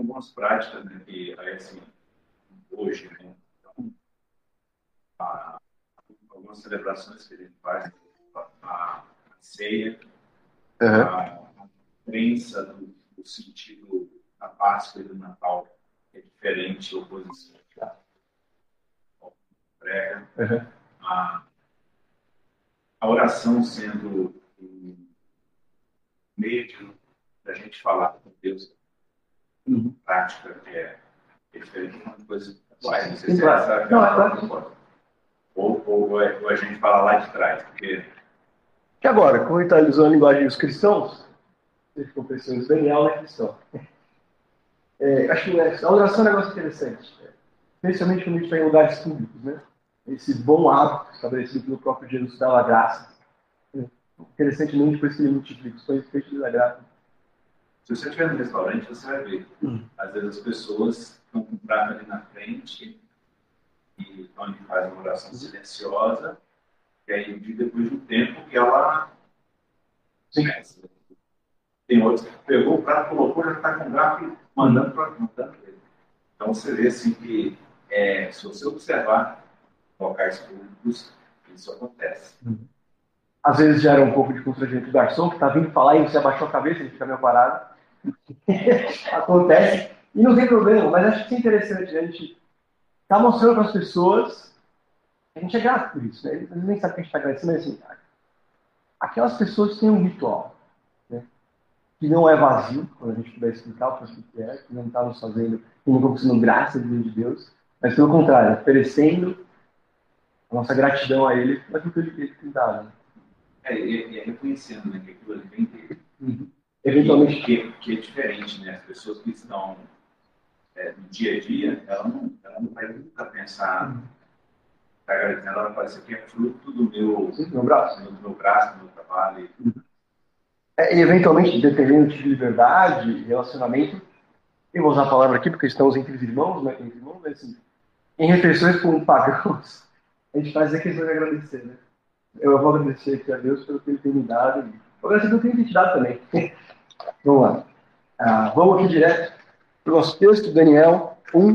algumas práticas né, que, assim, hoje, né, então, a, algumas celebrações que a gente faz, a, ceia, uhum. a, crença do, do, sentido da Páscoa e do Natal é diferente, oposição prega, uhum. a, a oração sendo um meio da gente falar com Deus, uhum. prática que é, é diferente de uma coisa vai, não sei se é essa não, é ou, ou, ou, a gente fala lá de trás, porque que agora, como ele está usando a linguagem dos cristãos, ele ficou pensando, Daniel é cristão. É, acho que a oração é um negócio interessante, é, especialmente quando a gente está em lugares públicos, né? esse bom hábito estabelecido pelo próprio Jesus dá graça. Interessantemente, depois que ele multiplica os pães peixes da graça. Se você estiver no restaurante, você vai ver. Hum. Às vezes as pessoas estão com o prato ali na frente e então ele faz uma oração silenciosa e aí depois de um tempo que ela começa. Tem outros que pegou o prato, colocou, já está com o garfo mandando para mandando ele. Então você vê assim que é, se você observar locais públicos, isso acontece. Uhum. Às vezes gera um pouco de constrangimento do garçom, que está vindo falar e você abaixou a cabeça, ele fica meio parado. acontece. E não tem problema, mas acho que é interessante, né? a gente está mostrando para as pessoas a gente é grato por isso, né? Eles nem sabem que a gente está agradecendo, mas assim, aquelas pessoas têm um ritual, né? Que não é vazio, quando a gente puder explicar o que é, que não está nos fazendo, que não está sendo graça de Deus, mas pelo contrário, oferecendo a nossa gratidão a ele aquilo que ele tem dado. Né? É, e, é reconhecendo né, que aquilo ali vem dele. Uhum. Eventualmente. Que, que, é diferente, né? As pessoas que estão é, no dia a dia, ela não, ela não vai nunca pensar. Agradecendo, ela fala, isso aqui é fruto do meu, meu braço, do meu, braço, do meu trabalho. Uhum. É, e eventualmente, dependendo de liberdade, relacionamento, eu vou usar a palavra aqui porque estamos entre os irmãos, né? Entre irmãos, mas assim, em refeições com pagãos, a gente faz a questão de agradecer, né? Eu vou agradecer aqui a Deus pelo que Ele tem me dado e vou agradecer pelo que Ele tem te dado também. Vamos lá. Ah, vamos aqui direto para o nosso texto, Daniel 1,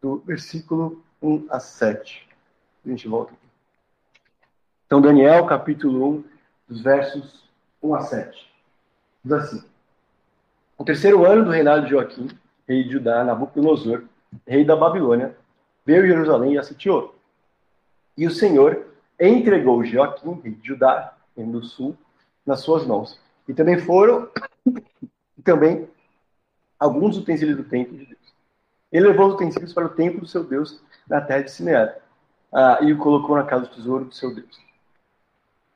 do versículo 1 a 7. A gente volta aqui. Então, Daniel, capítulo 1, dos versos 1 a 7. Diz assim: No terceiro ano do reinado de Joaquim, rei de Judá, Nabucodonosor, rei da Babilônia, veio Jerusalém e a sitiou e o Senhor entregou Joaquim, rei de Judá, reino do sul, nas suas mãos. E também foram também alguns utensílios do templo de Deus. Ele levou os utensílios para o templo do seu Deus na terra de Sinear ah, e o colocou na casa do tesouro do seu Deus.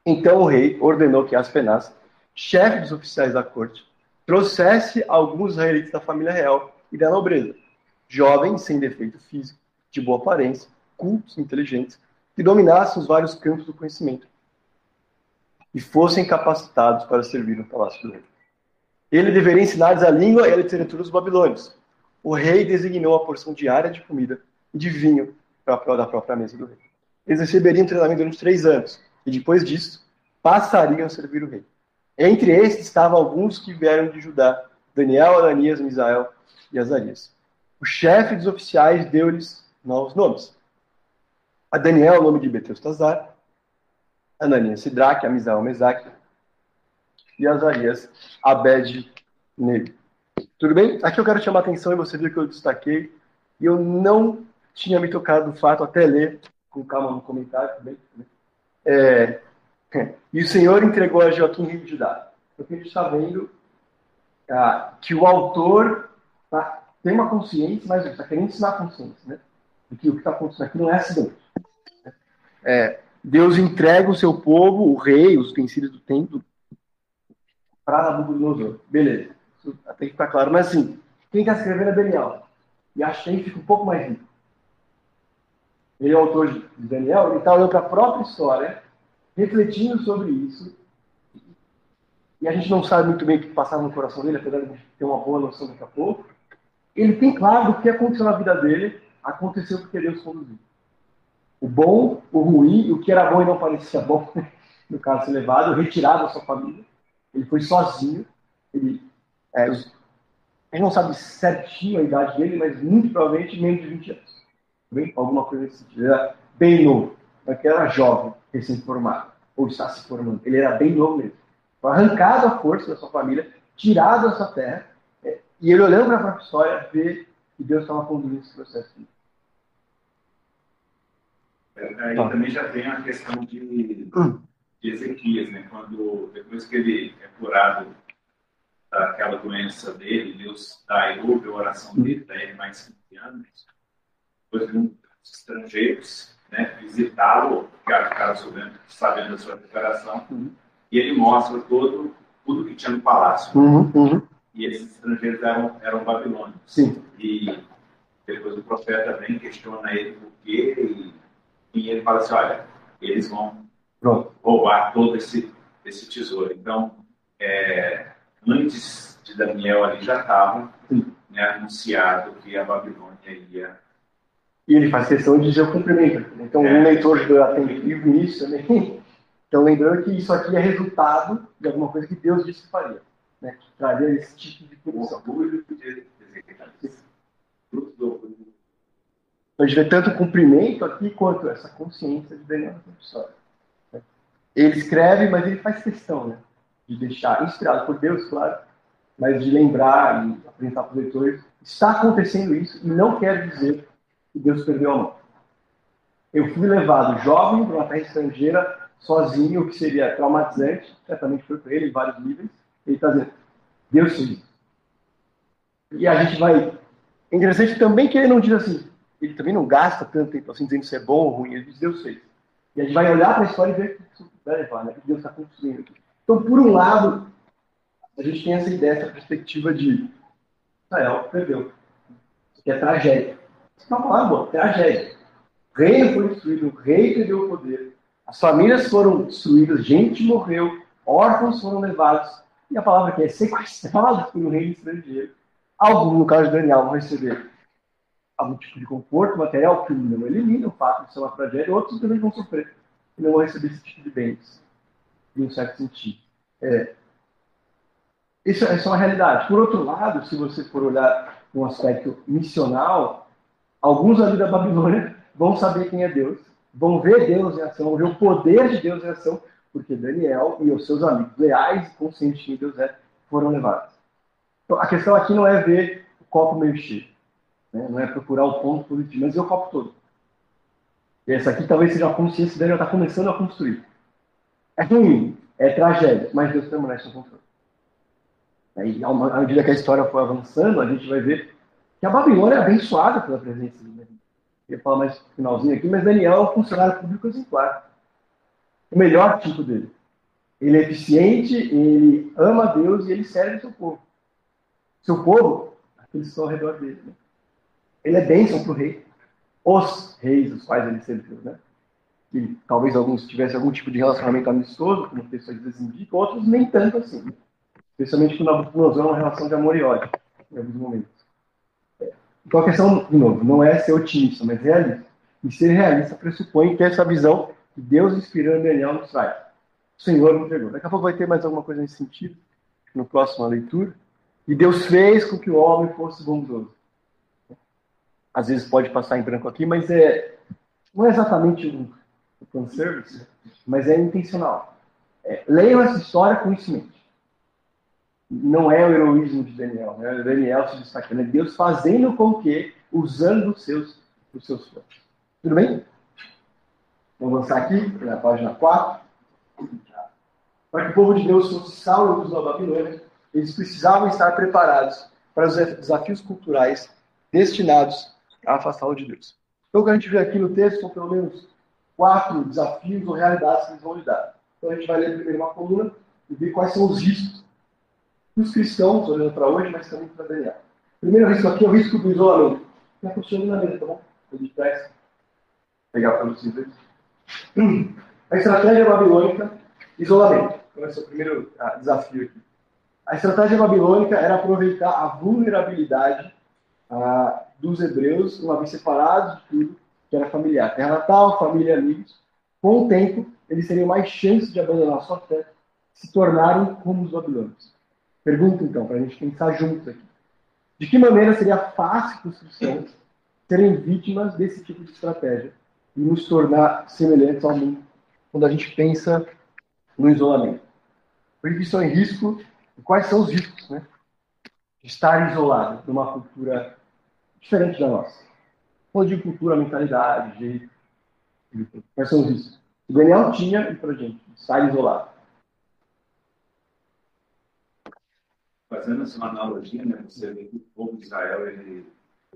Então o rei ordenou que Aspenaz, chefe dos oficiais da corte, trouxesse alguns israelitas da família real e da nobreza, jovens sem defeito físico, de boa aparência, cultos, inteligentes, que dominassem os vários campos do conhecimento e fossem capacitados para servir no palácio do rei. Ele deveria ensinar-lhes a língua e a literatura dos babilônios. O rei designou a porção diária de comida e de vinho para da própria mesa do rei. Eles receberiam treinamento durante três anos e depois disso passariam a servir o rei. Entre estes estavam alguns que vieram de Judá: Daniel, Ananias, Misael e Azarias. O chefe dos oficiais deu-lhes novos nomes. A Daniel, o nome de Betestazar, Ananias Sidraque, Amisael Mesaque e Azarias Abed Nego. Tudo bem? Aqui eu quero chamar a atenção e você viu que eu destaquei e eu não tinha me tocado do fato até ler com calma no comentário. Tudo bem? É, e o Senhor entregou a Joaquim rei de Judá. Porque a gente está vendo ah, que o autor tá, tem uma consciência, mas está querendo ensinar a consciência, né? De que o que está acontecendo aqui não é acidente. É, Deus entrega o seu povo, o rei, os utensílios do templo, para Nabucodonosor. Beleza. Isso tem que ficar claro. Mas assim, quem está escrevendo é Daniel. E a gente fica um pouco mais rico. Ele é o autor de Daniel, ele está olhando para a própria história, refletindo sobre isso. E a gente não sabe muito bem o que passava no coração dele, apesar de ter uma boa noção daqui a pouco. Ele tem claro do que aconteceu na vida dele, aconteceu porque Deus conduziu o bom, o ruim, o que era bom e não parecia bom, no caso levado, retirado da sua família. Ele foi sozinho. Ele, é, A gente não sabe certinho a idade dele, mas muito provavelmente menos de 20 anos. Bem? Alguma coisa nesse sentido. Ele era bem novo, mas era jovem, recém-formado, ou está se formando. Ele era bem novo mesmo. Foi arrancado à força da sua família, tirado da sua terra, é, e ele olhando para a própria história, vê que Deus estava conduzindo esse processo. Aí tá. também já tem a questão de, hum. de Ezequias, né? Quando, depois que ele é curado daquela doença dele, Deus dá e ouve a oração dele, daí ele mais 15 anos, depois de um estrangeiros né, visitá-lo, ficaram sabendo, sabendo da sua declaração, uhum. e ele mostra todo, tudo que tinha no palácio. Uhum, uhum. E esses estrangeiros eram, eram babilônios. Sim. E depois o profeta vem, questiona ele por quê, e, e ele fala assim, olha, eles vão Pronto. roubar todo esse, esse tesouro. Então, é, antes de Daniel ali já estava né, anunciado que a Babilônia ia e ele faz questão de dizer o cumprimento. Então, é. um leitor de atentivo nisso também. Então, lembrando que isso aqui é resultado de alguma coisa que Deus disse que faria. Né? Que traria esse tipo de punição. Então, a gente vê tanto o cumprimento aqui quanto essa consciência de Daniel. Ele escreve, mas ele faz questão né? de deixar, inspirado por Deus, claro, mas de lembrar e apresentar para os leitores: está acontecendo isso e não quer dizer e Deus perdeu a mão. Eu fui levado jovem para uma terra estrangeira, sozinho, o que seria traumatizante, certamente foi para ele em vários níveis. Ele está dizendo, Deus fez. E a gente vai. É interessante também que ele não diz assim, ele também não gasta tanto tempo assim dizendo se é bom ou ruim, ele diz Deus fez. E a gente vai olhar para a história e ver o que vai levar, né? que Deus está construindo aqui. Então, por um lado, a gente tem essa ideia, essa perspectiva de Israel perdeu, que é tragédia. Uma palavra boa, tragédia. O reino foi destruído, o rei perdeu o poder, as famílias foram destruídas, gente morreu, órfãos foram levados, e a palavra aqui é sequestrados por um reino estrangeiro. Alguns, no caso de Daniel, vão receber algum tipo de conforto material que não elimina o fato de ser uma tragédia, outros também vão sofrer e não vão receber esse tipo de bens, em um certo sentido. É, isso, isso é uma realidade. Por outro lado, se você for olhar um aspecto missional, alguns ali da Babilônia vão saber quem é Deus, vão ver Deus em ação, vão ver o poder de Deus em ação, porque Daniel e os seus amigos leais e conscientes de Deus é foram levados. Então, a questão aqui não é ver o copo meio cheio, né? não é procurar o ponto positivo, mas o copo todo. E essa aqui talvez seja a consciência que Daniel está começando a construir. É ruim, é tragédia, mas Deus permanece no controle. Aí, à medida que a história for avançando, a gente vai ver que a Babilônia é abençoada pela presença de Daniel. Eu falar mais no finalzinho aqui, mas Daniel é um funcionário público exemplar. O melhor tipo dele. Ele é eficiente, ele ama Deus e ele serve o seu povo. Seu povo, aqueles que estão ao redor dele. Né? Ele é bênção para o rei. Os reis, os quais ele serviu. Né? E talvez alguns tivessem algum tipo de relacionamento amistoso, como pessoas indicam, outros nem tanto assim. Né? Especialmente quando Nabucodonosor é uma relação de amor e ódio, em alguns momentos. Então a questão, de novo, não é ser otimista, mas realista. E ser realista pressupõe ter essa visão que Deus inspirando Daniel nos traz. O Senhor entregou. Daqui a pouco vai ter mais alguma coisa nesse sentido, no próximo leitura. E Deus fez com que o homem fosse bondoso. Às vezes pode passar em branco aqui, mas é não é exatamente um, um fanservice, mas é intencional. É, leiam essa história com isso mente não é o heroísmo de Daniel, né? Daniel se destacando, é Deus fazendo com que, usando os seus, os seus planos. Tudo bem? Vamos avançar aqui, na página 4. Para que o povo de Deus fosse salvo da Babilônia, eles precisavam estar preparados para os desafios culturais destinados afastá-lo de Deus. Então, o que a gente vê aqui no texto são pelo menos quatro desafios ou realidades que eles vão lidar. Então, a gente vai ler primeiro uma coluna e ver quais são os riscos os cristãos, olhando para hoje, mas também para Daniel. Primeiro risco aqui é o risco do isolamento. Está funcionando na mesa, tá bom? De trás. Pegar para vocês verem. A estratégia babilônica, isolamento. Então, esse é o primeiro ah, desafio aqui. A estratégia babilônica era aproveitar a vulnerabilidade dos hebreus, uma vez separados de tudo que era familiar. Terra natal, família amigos. Com o tempo, eles teriam mais chances de abandonar sua fé, se tornarem como os babilônicos. Pergunta, então, para a gente pensar juntos aqui. De que maneira seria fácil para os cristãos serem vítimas desse tipo de estratégia e nos tornar semelhantes ao mundo quando a gente pensa no isolamento? Proibição em risco, e quais são os riscos né, de estar isolado numa cultura diferente da nossa? Ou de cultura, mentalidade, jeito. Quais são os riscos? O Daniel tinha e para gente, estar isolado. Fazendo essa analogia, né, você vê que o povo de Israel ele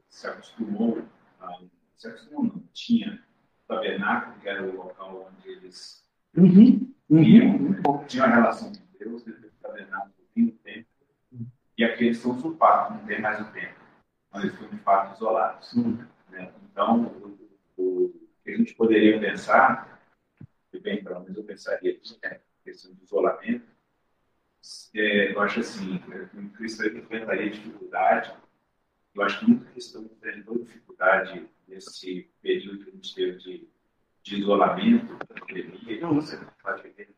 se acostumou, a, se acostumou não, tinha o tabernáculo, que era o local onde eles uhum. viam, uhum. tinha uma relação com Deus, dentro do tabernáculo tinha o templo, e aqui eles estão usurpados, não tem mais o templo. Mas de fato isolados. Uhum. Né? Então, o, o, que a gente poderia pensar, e bem, pelo menos eu pensaria, é, questão de isolamento, é, eu acho assim, o cristão enfrentaria dificuldade, eu acho que muita cristão enfrentou dificuldade nesse período que a gente teve de, de isolamento, da pandemia, uhum. você não pode viver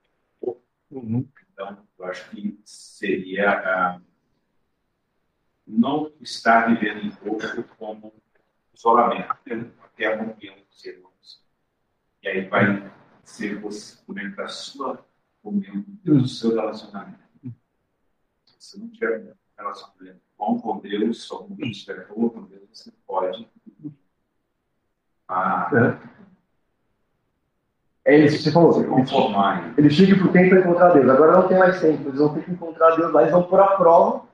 uhum. Então, eu acho que seria ah, não estar vivendo em pouco como isolamento, até a comunhão dos irmãos. E aí vai ser você comer da sua comunhão, do seu relacionamento se não tiver relacionamento bom com Deus, ou com quem estiver boa com Deus, você pode. Ah, é isso que você falou. Se conformar. Eles chegam para o tempo para encontrar Deus. Agora não tem mais tempo. Eles vão ter que encontrar Deus lá. Eles vão pôr a prova,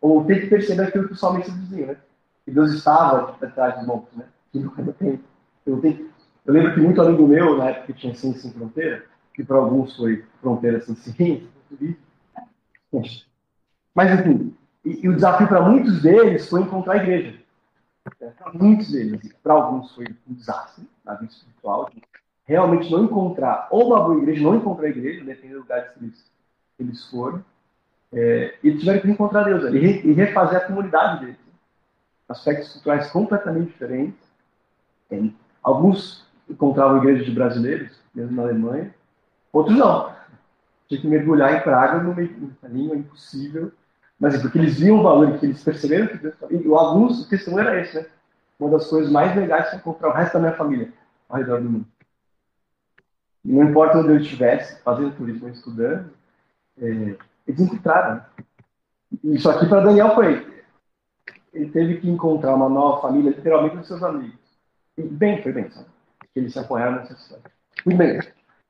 ou ter que perceber aquilo que o salmista dizia, né? Que Deus estava atrás dos montes, né? Que não tem. Eu, tenho... eu lembro que muito amigo meu, na época que tinha Ciência Sem Fronteira, que para alguns foi Fronteira Sem Ciência, mas, enfim, e, e o desafio para muitos deles foi encontrar a igreja. Para muitos deles, para alguns foi um desastre na vida espiritual, realmente não encontrar, ou uma boa igreja, não encontrar a igreja, dependendo do lugar que eles, eles foram, é, e tiveram que encontrar Deus ali, e refazer a comunidade deles. Aspectos culturais completamente diferentes. Tem, alguns encontravam igrejas de brasileiros, mesmo na Alemanha, outros não. Tinha que mergulhar em Praga no meio da língua, impossível mas é porque eles viam o valor, que eles perceberam que Deus E alguns, o testemunho era esse, né? Uma das coisas mais legais é encontrar o resto da minha família ao redor do mundo. Não importa onde eu estivesse, fazendo turismo, estudando, é, eles encontraram. Né? Isso aqui para Daniel foi. Ele teve que encontrar uma nova família, literalmente, dos seus amigos. E bem, foi bem, sabe? Que eles se apoiaram nessa história. Muito bem.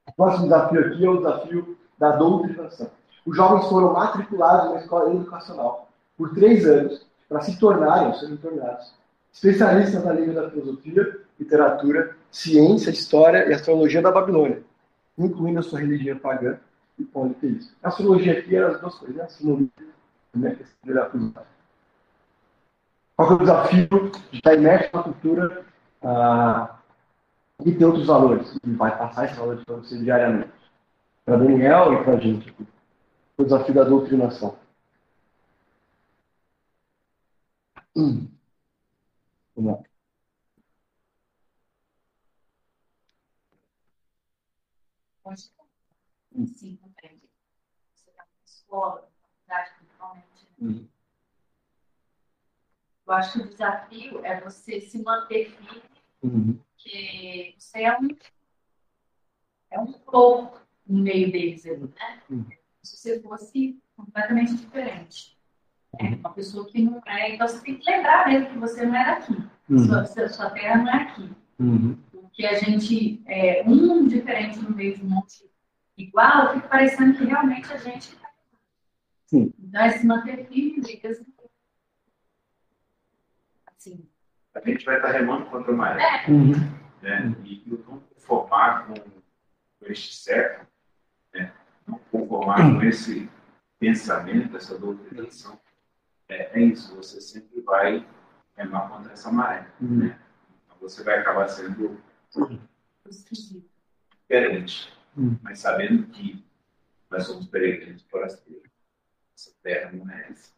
O próximo desafio aqui é o desafio da doutrinação os jovens foram matriculados na escola educacional por três anos para se tornarem, serem tornados, especialistas na língua da filosofia, literatura, ciência, história e astrologia da Babilônia, incluindo a sua religião pagã e politeísta. A astrologia aqui era as duas coisas, né? a astronomia né? Qual é o desafio de estar imerso na cultura ah, e ter outros valores? E vai passar esses valores para você diariamente. Para Daniel e para a gente o desafio da doutrinação. Hum. Vamos lá. Sim, compreende. Você está na escola, na faculdade, principalmente. Uhum. Eu acho que o desafio é você se manter firme, uhum. porque você é um, é um pouco no meio deles, né? Uhum se você fosse completamente diferente. É uma pessoa que não é. Então você tem que lembrar mesmo que você não é daqui. Uhum. Sua, sua terra não é aqui. Uhum. Porque a gente é um diferente no meio de um monte igual, fica parecendo que realmente a gente. Sim. Então é se manter firme, dicas. Assim. A gente vai estar remando contra o mar. É. Uhum. Né? E não conformar com, com este século, né? conformar com esse pensamento, essa doutrinação, é, é isso, você sempre vai remar contra essa maré. Uhum. Né? Então você vai acabar sendo diferente, uhum. mas sabendo que nós somos peregrinos forasteiros. Essa terra não é essa.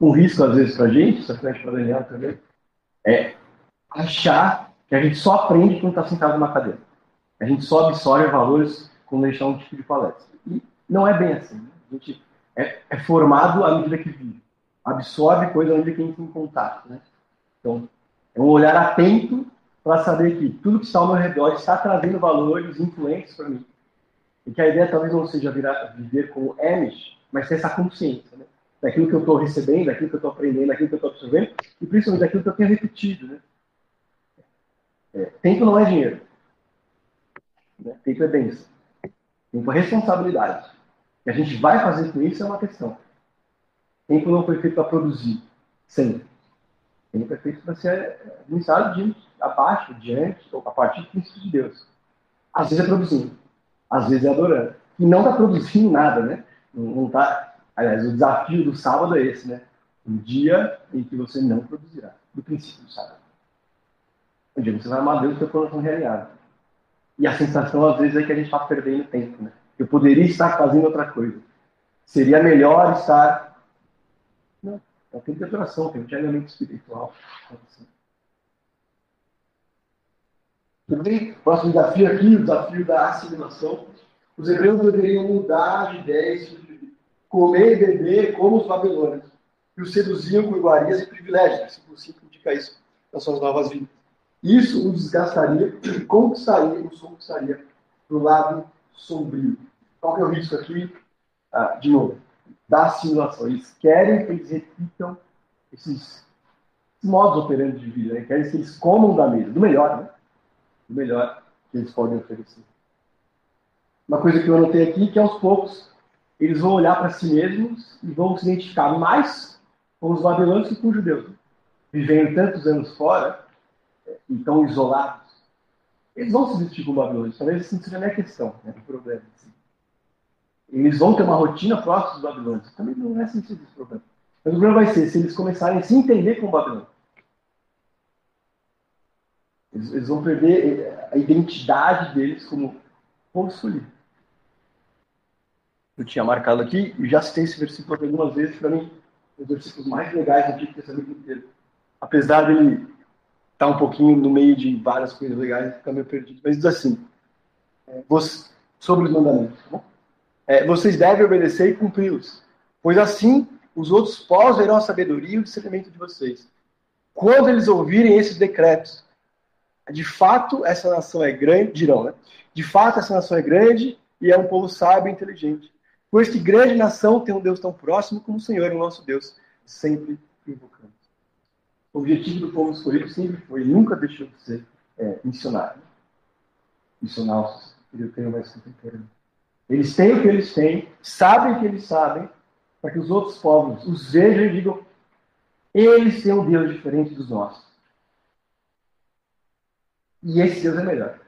Um risco, às vezes, para a gente, isso frente para Daniel também, é achar que a gente só aprende quando está sentado numa cadeira. A gente só absorve valores quando gente está um tipo de palestra. E não é bem assim. Né? A gente é, é, formado à medida que vive. absorve coisa onde quem tem contato. Né? Então, é um olhar atento para saber que tudo que está ao meu redor está trazendo valores influentes para mim. E que a ideia talvez não seja virar, viver como Amish, mas ter essa consciência né? daquilo que eu estou recebendo, daquilo que eu estou aprendendo, daquilo que eu estou absorvendo, e principalmente daquilo que eu tenho repetido. Né? É, tempo não é dinheiro. Né? Tempo é bênção. Tempo é responsabilidade. E a gente vai fazer com isso é uma questão. Tempo não foi feito para produzir, sempre. Tempo é feito para ser administrado de abaixo, diante, ou a partir do princípio de Deus. Às vezes é produzindo, às vezes é adorando. E não está produzindo nada, né? Não está. Aliás, o desafio do sábado é esse, né? Um dia em que você não produzirá, do princípio do sábado. Um dia você vai amar Deus com o seu coração realinhado. E a sensação, às vezes, é que a gente está perdendo tempo, né? Eu poderia estar fazendo outra coisa. Seria melhor estar. Não, é tempo de adoração, tempo de alimento espiritual. Tudo bem? Próximo desafio aqui, o desafio da assimilação. Os hebreus deveriam mudar de ideia sobre comer e beber como os babilônios, que os seduziam com iguarias e privilégios. Versículo 5 indica isso nas suas novas vidas. Isso os desgastaria e conquistaria, os conquistaria para o lado sombrio. Qual que é o risco aqui? Ah, de novo, da simulação. Eles querem que eles repitam esses modos operantes de vida, né? querem que eles comam da mesa, do melhor, né? Do melhor que eles podem oferecer. Uma coisa que eu anotei aqui que aos poucos eles vão olhar para si mesmos e vão se identificar mais com os babilônios que com os judeus. Vivendo tantos anos fora, e tão isolados, eles vão se vestir com babilônios. Talvez esse não seja nem a questão, né, o problema. Assim. Eles vão ter uma rotina próxima dos babilônios. Também não é sentido esse problema. Mas o problema vai ser se eles começarem a se entender com o babilônio. Eles, eles, vão perder eh, a identidade deles como escolhido. Eu tinha marcado aqui e já citei esse versículo algumas vezes, para mim, um dos versículos mais legais do Antigo Testamento inteiro. Apesar dele está um pouquinho no meio de várias coisas legais, fica meio perdido. Mas diz assim, é, sobre os mandamentos. Tá é, vocês devem obedecer e cumpri-los, pois assim os outros povos verão a sabedoria e o discernimento de vocês. Quando eles ouvirem esses decretos, de fato essa nação é grande, dirão, né? De fato essa nação é grande e é um povo sábio e inteligente. Pois que grande nação tem um Deus tão próximo como o Senhor, o nosso Deus, sempre invocando. O objetivo do povo escolhido sempre foi, nunca deixou de ser é, missionário. Missionários, eu tenho mais contemporâneo. Eles têm o que eles têm, sabem o que eles sabem, para que os outros povos os vejam e digam: eles têm um Deus diferente dos nossos. E esse Deus é melhor.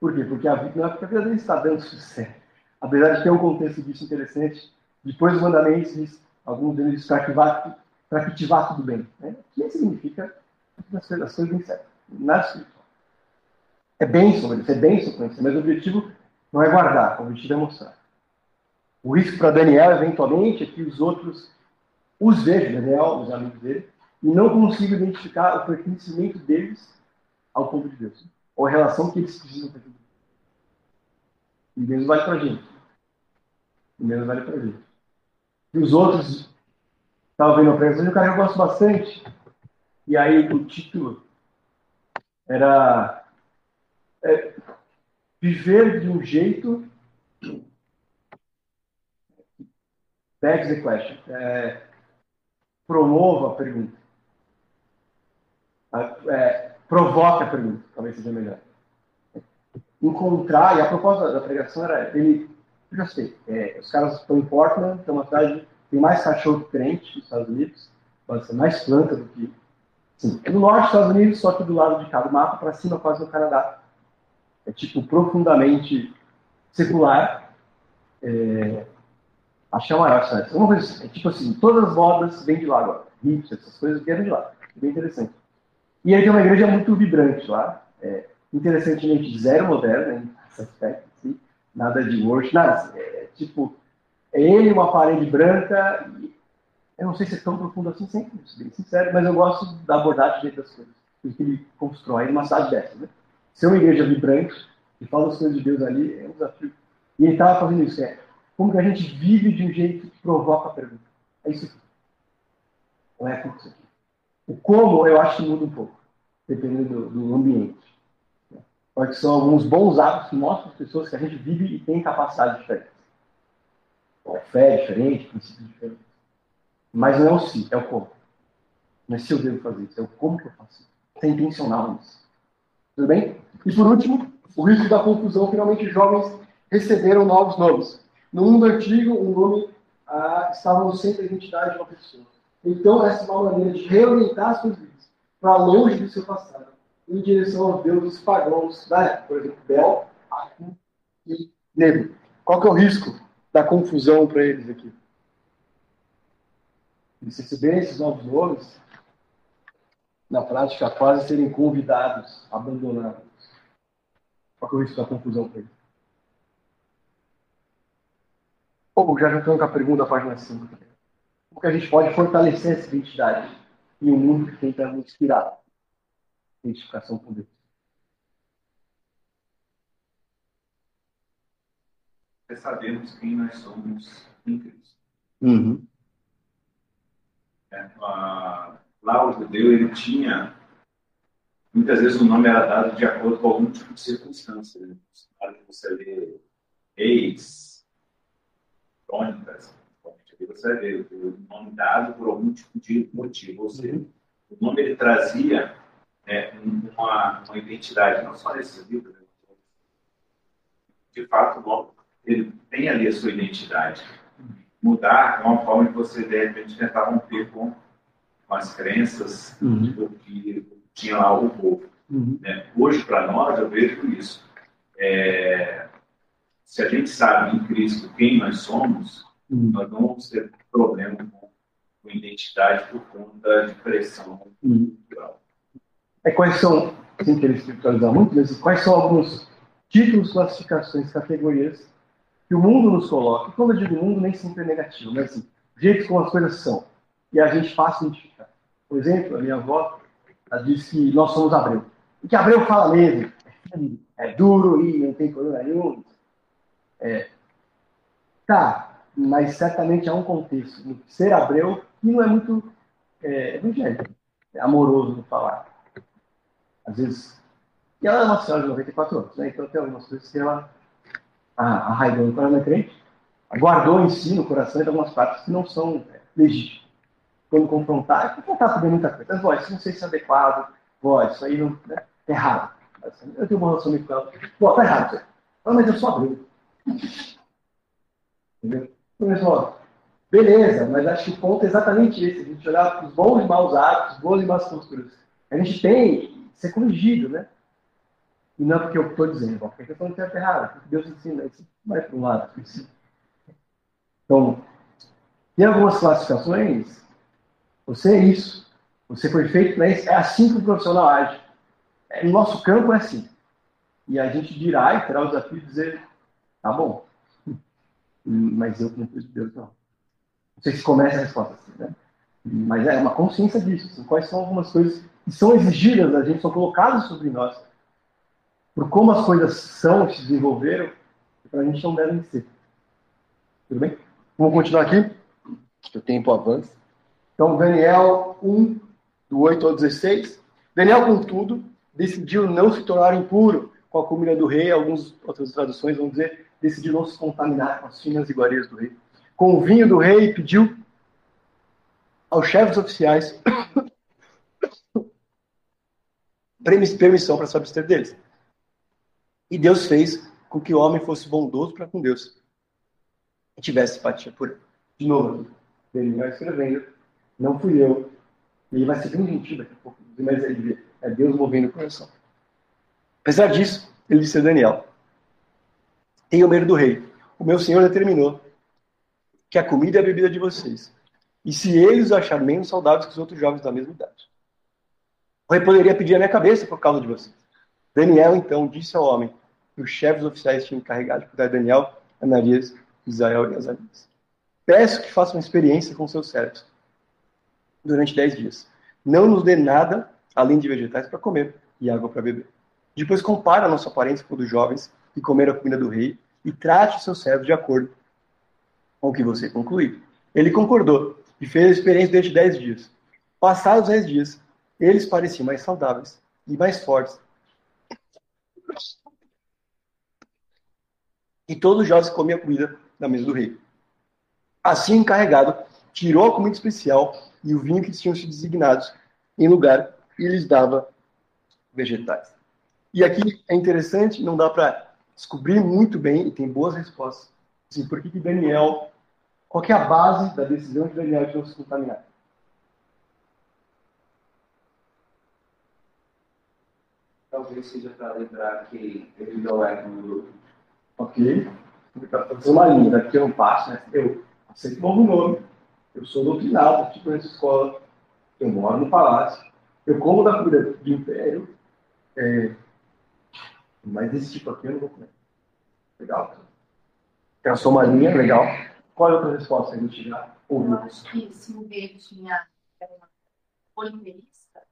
Por quê? Porque a vida não é porque a vida deles está dando sucesso. Apesar de ter um contexto disso interessante, depois dos mandamentos, alguns deles para que vá para cultivar tudo bem. Né? Que significa as coisas bem certas. Nada espiritual. É bênção, é bênção conhecer, mas o objetivo não é guardar, o objetivo é mostrar. O risco para Daniel, eventualmente, é que os outros os vejam, Daniel, os amigos dele, e não consigam identificar o pertencimento deles ao povo de Deus, ou a relação que eles precisam ter. E Deus vale para a gente. E Deus vale para a gente. E os outros Estava vendo a pregação de cara que eu gosto bastante. E aí o título era é, Viver de um jeito. Begs the question. É, promova a pergunta. É, provoca a pergunta, talvez seja melhor. Encontrar, e a proposta da pregação era ele. Eu já sei, é, os caras estão em Portland, estão atrás de tem mais cachorro que crente nos Estados Unidos, pode ser mais planta do que. Sim, é no norte dos Estados Unidos, só que do lado de cá do mapa, para cima, quase no Canadá. É tipo profundamente secular. É... Acho é maior cidade. Uma coisa assim, é tipo assim, todas as modas vêm de lá agora. Hips, essas coisas vêm de lá. É bem interessante. E aí tem uma igreja muito vibrante lá. É, interessantemente, zero moderna. Assim, nada de worship, nada. É, tipo, é ele, uma parede branca. E eu não sei se é tão profundo assim, sempre, bem sincero, mas eu gosto da abordagem dele das coisas. Que ele constrói numa cidade dessa. Né? Ser uma igreja vibrante e fala as coisas de Deus ali é um desafio. E ele estava fazendo isso. É, como que a gente vive de um jeito que provoca a pergunta? É isso aqui. Não é isso aqui. O como, eu acho que muda um pouco, dependendo do, do ambiente. Porque são alguns bons hábitos que mostram às pessoas que a gente vive e tem capacidade diferente. Fé diferente, princípios diferentes. Mas não é o se, é o como. Não é se eu devo fazer isso, é o como que eu faço. É intencional isso. Tudo bem? E por último, o risco da confusão. Finalmente, jovens receberam novos nomes. No mundo antigo, um nome ah, estava no centro da identidade de uma pessoa. Então, essa é uma maneira de reorientar suas vidas para longe do seu passado, em direção aos deuses pagãos da época. Por exemplo, Bel, Atum e Nebo. Qual que é o risco da confusão para eles aqui? Eles receberem esses novos nomes, na prática, quase serem convidados, abandonados. Qual que é o risco da confusão para eles? Ou já juntando com a pergunta da página 5. Como que a gente pode fortalecer essa identidade em um mundo que tenta nos inspirar? Identificação com Deus. É sabermos quem nós somos em Cristo. Uhum. É, a, lá o judeu ele tinha muitas vezes o nome era dado de acordo com algum tipo de circunstância. Né? Na hora que você lê reis, crônicas, aqui você vai ver o nome dado por algum tipo de motivo. Ou seja, uhum. o nome ele trazia é, uma, uma identidade, não só nesse livro, né? de fato, o nome ele tem ali a sua identidade. Mudar é uma forma de você, de repente, tentar romper com, com as crenças uhum. do que tinha lá o povo. Uhum. Né? Hoje, para nós, eu vejo isso. É, se a gente sabe em Cristo quem nós somos. Nós não vamos ter problema com, identidade por conta de pressão uhum. cultural. É, quais são, sem querer espiritualizar muito, mas quais são alguns títulos, classificações, categorias que o mundo nos coloca. E quando eu digo mundo, nem sempre é negativo, mas assim, jeitos como as coisas são. E a gente faz identificar. Por exemplo, a minha avó ela disse que nós somos Abreu. E que Abreu fala mesmo. É duro e não tem problema nenhum. É, tá, mas certamente há um contexto. Ser Abreu que não é muito é, evangélico, é amoroso no falar. Às vezes. E ela é uma senhora de 94 anos, né? Então tem algumas coisas que ela arraigou no coração da crente, guardou em si, no coração, de algumas partes que não são é, legítimas. Quando confrontar, confrontar sobre muita coisa. Mas, vó, isso não sei se é adequado, vó, isso aí não, né, é errado. Eu tenho uma relação com ela. Vó, tá errado. Mas eu sou abrigo. Entendeu? Então, beleza, mas acho que o ponto é exatamente esse. A gente olhar para os bons e maus hábitos, boas e más posturas. A gente tem ser corrigido, né? E não é porque eu estou dizendo, porque eu estou falando certo errado, porque Deus ensina, isso vai para um lado. Então, tem algumas classificações, você é isso, você foi feito para isso, é assim que o profissional age. É, no nosso campo é assim. E a gente dirá e terá o desafio de dizer, tá bom, mas eu não fiz Deus não. Não sei se começa a resposta assim, né? Mas é uma consciência disso. Assim, quais são algumas coisas que são exigidas da gente, são colocadas sobre nós por como as coisas são, se desenvolveram, para a gente não devem ser. Tudo bem? Vamos continuar aqui, que o tempo avança. Então, Daniel 1, do 8 ao 16. Daniel, contudo, decidiu não se tornar impuro com a comida do rei. Algumas outras traduções vão dizer, decidiu não se contaminar com as finas iguarias do rei. Com o vinho do rei, pediu aos chefes oficiais permissão para se abster deles. E Deus fez com que o homem fosse bondoso para com Deus e tivesse simpatia por ele. De novo, ele vai escrevendo, não fui eu. Ele vai ser bem gentil daqui a pouco, mas é Deus movendo o coração. Apesar disso, ele disse a Daniel: Tenho medo do rei. O meu senhor determinou que a comida e a bebida de vocês. E se eles os achar menos saudáveis que os outros jovens da mesma idade. O rei poderia pedir a minha cabeça por causa de vocês. Daniel, então, disse ao homem: que os chefes oficiais tinham encarregado de cuidar de Daniel, Ananias, Israel e Azarias. Peço que faça uma experiência com seus servos durante dez dias. Não nos dê nada além de vegetais para comer e água para beber. Depois compara a nossa aparência com a dos jovens que comeram a comida do rei e trate seus servos de acordo com o que você concluiu. Ele concordou e fez a experiência durante dez dias. Passados dez dias, eles pareciam mais saudáveis e mais fortes. E todos os jovens comiam a comida na mesa do rei. Assim, encarregado tirou a comida especial e o vinho que tinham sido designados em lugar e lhes dava vegetais. E aqui é interessante, não dá para descobrir muito bem, e tem boas respostas. Assim, por que, que Daniel. Qual é a base da decisão de Daniel de não se contaminar? Talvez seja para lembrar que ele não é do Ok? Para fazer uma linha, daqui eu não passo, né? Eu aceito o novo nome, eu sou doutrinado, tipo nessa escola, eu moro no palácio, eu como da comida de império, é, mas desse tipo aqui eu não vou comer. Legal? Traçou uma linha, legal. Qual é a outra resposta que a gente já ouviu? Eu acho que se o rei tinha uma polimerista,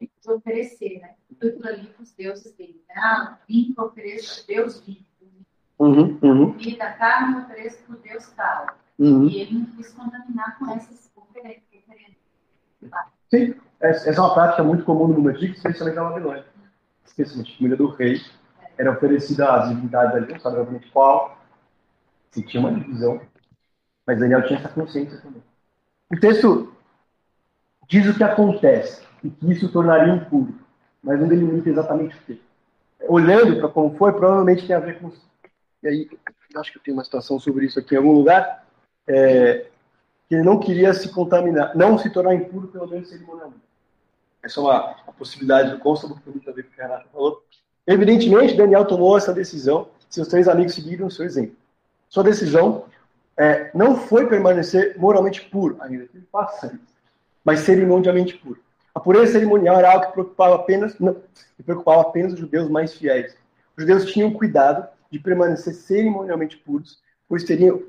de oferecer, né? Tudo ali para os deuses dele. Né? Ah, que ofereço Deus vivo. Uhum, uhum. Comida, carne, ofereço para o Deus tal. Uhum. E ele não quis contaminar com essas oferências. Sim, essa é uma prática muito comum no mundo antigo, especialmente na Babilônia. Especialmente a comida do rei era oferecida às divindades ali, não sabe exatamente qual, se tinha uma divisão, mas Daniel tinha essa consciência também. O texto diz o que acontece e que isso tornaria impuro, mas não delimita exatamente o que. Olhando para como foi, provavelmente tem a ver com. E aí, acho que eu tenho uma situação sobre isso aqui em algum lugar. É, que ele não queria se contaminar, não se tornar impuro, pelo menos cerimonialmente. Essa é uma, possibilidade do cônsul, que com o Renata falou. Evidentemente, Daniel tomou essa decisão, seus três amigos seguiram seu exemplo. Sua decisão é, não foi permanecer moralmente puro, ainda que isso, mas cerimonialmente puro. A pureza cerimonial era algo que preocupava apenas, não, que preocupava apenas os judeus mais fiéis. Os judeus tinham cuidado de permanecer cerimonialmente puros, pois teriam,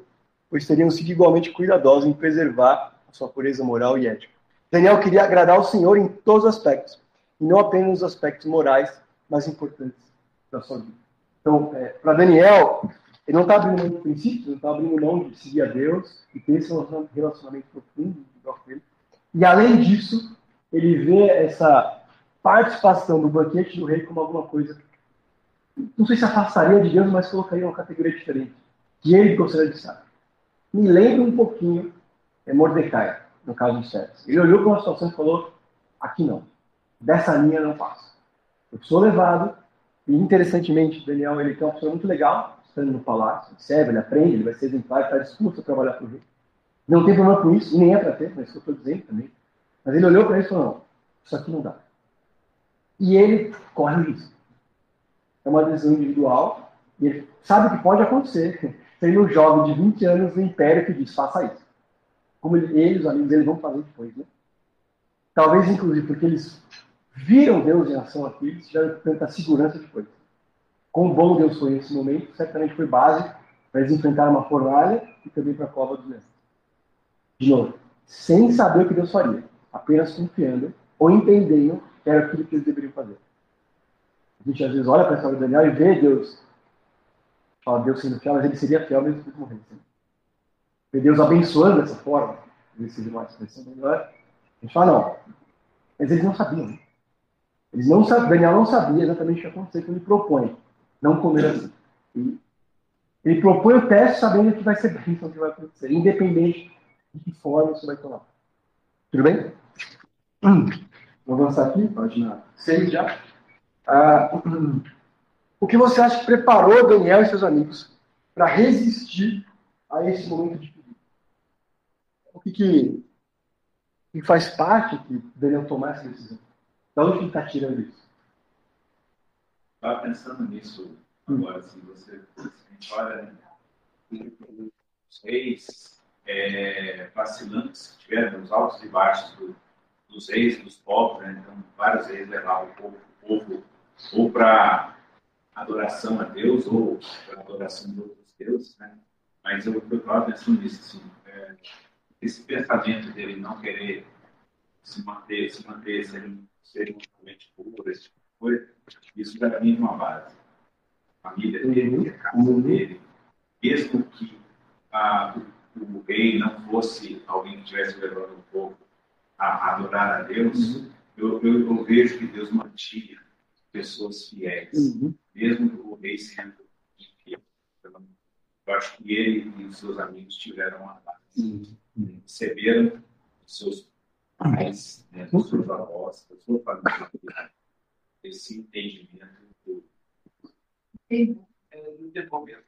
pois teriam sido igualmente cuidadosos em preservar a sua pureza moral e ética. Daniel queria agradar ao Senhor em todos os aspectos, e não apenas nos aspectos morais mais importantes da sua vida. Então, é, para Daniel, ele não está abrindo mão de princípios, não está abrindo mão de seguir a Deus e ter esse relacionamento profundo com ele. E além disso, ele vê essa participação do banquete do rei como alguma coisa, não sei se afastaria de Deus, mas colocaria uma categoria diferente, que ele gostaria de estar. Me lembra um pouquinho é Mordecai, no caso de César. Ele olhou para uma situação e falou: aqui não, dessa linha não passo. Eu sou levado, e interessantemente, Daniel ele tem uma pessoa muito legal, estando no palácio, ele serve, ele aprende, ele vai ser exemplar, está disposto a trabalhar o rei. Não tem problema com isso, nem é para ter, mas isso eu estou dizendo também. Mas ele olhou para ele e falou: não, isso aqui não dá. E ele corre o risco. É uma decisão individual, e ele sabe que pode acontecer. Tem um jovem de 20 anos no império que diz: faça isso. Como ele, ele os amigos dele vão fazer depois, né? Talvez, inclusive, porque eles viram Deus em ação aqui, eles tiveram tanta segurança depois. Quão bom Deus foi nesse momento, certamente foi base para eles enfrentarem uma fornalha e também para a cova dos leões. De novo, sem saber o que Deus faria, apenas confiando ou entendendo que era aquilo que eles deveriam fazer. A gente às vezes olha para a história de Daniel e vê Deus, fala Deus sendo fiel, mas ele seria fiel mesmo que morresse. Vê Deus abençoando dessa forma, uma expressão melhor. A gente fala, não. Mas eles não sabiam. Eles não sabiam, Daniel não sabia exatamente o que ia acontecer quando ele propõe não comer assim. Ele propõe o teste sabendo que vai ser bênção que vai acontecer, independente de que forma isso vai tomar. Tudo bem? Vou avançar aqui, página 6 já. Ah, o que você acha que preparou Daniel e seus amigos para resistir a esse momento de perigo? O que, que, que faz parte que Daniel tomar essa decisão? Da onde ele está tirando isso? Estava pensando nisso agora, se você, se olha né? os reis é, vacilantes que tiveram, os altos e baixos do, dos reis dos povos, né? então vários reis levavam o povo, o povo ou para adoração a Deus ou para adoração de outros deuses, né? mas eu estava pensando nisso, assim, é, esse pensamento dele não querer se manter, se manter, ser, ser puro, esse tipo de coisa, isso é uma base. A família dele, uhum. a casa uhum. dele, mesmo que a, o, o, rei não fosse alguém que estivesse levando um pouco a adorar a Deus, uhum. eu, eu, eu, vejo que Deus mantinha pessoas fiéis, uhum. mesmo o rei sendo infiel. Eu acho que ele e os seus amigos tiveram a base, uhum. receberam seus pais, né, dos seus avós, da sua família, esse entendimento do, é, do desenvolvimento.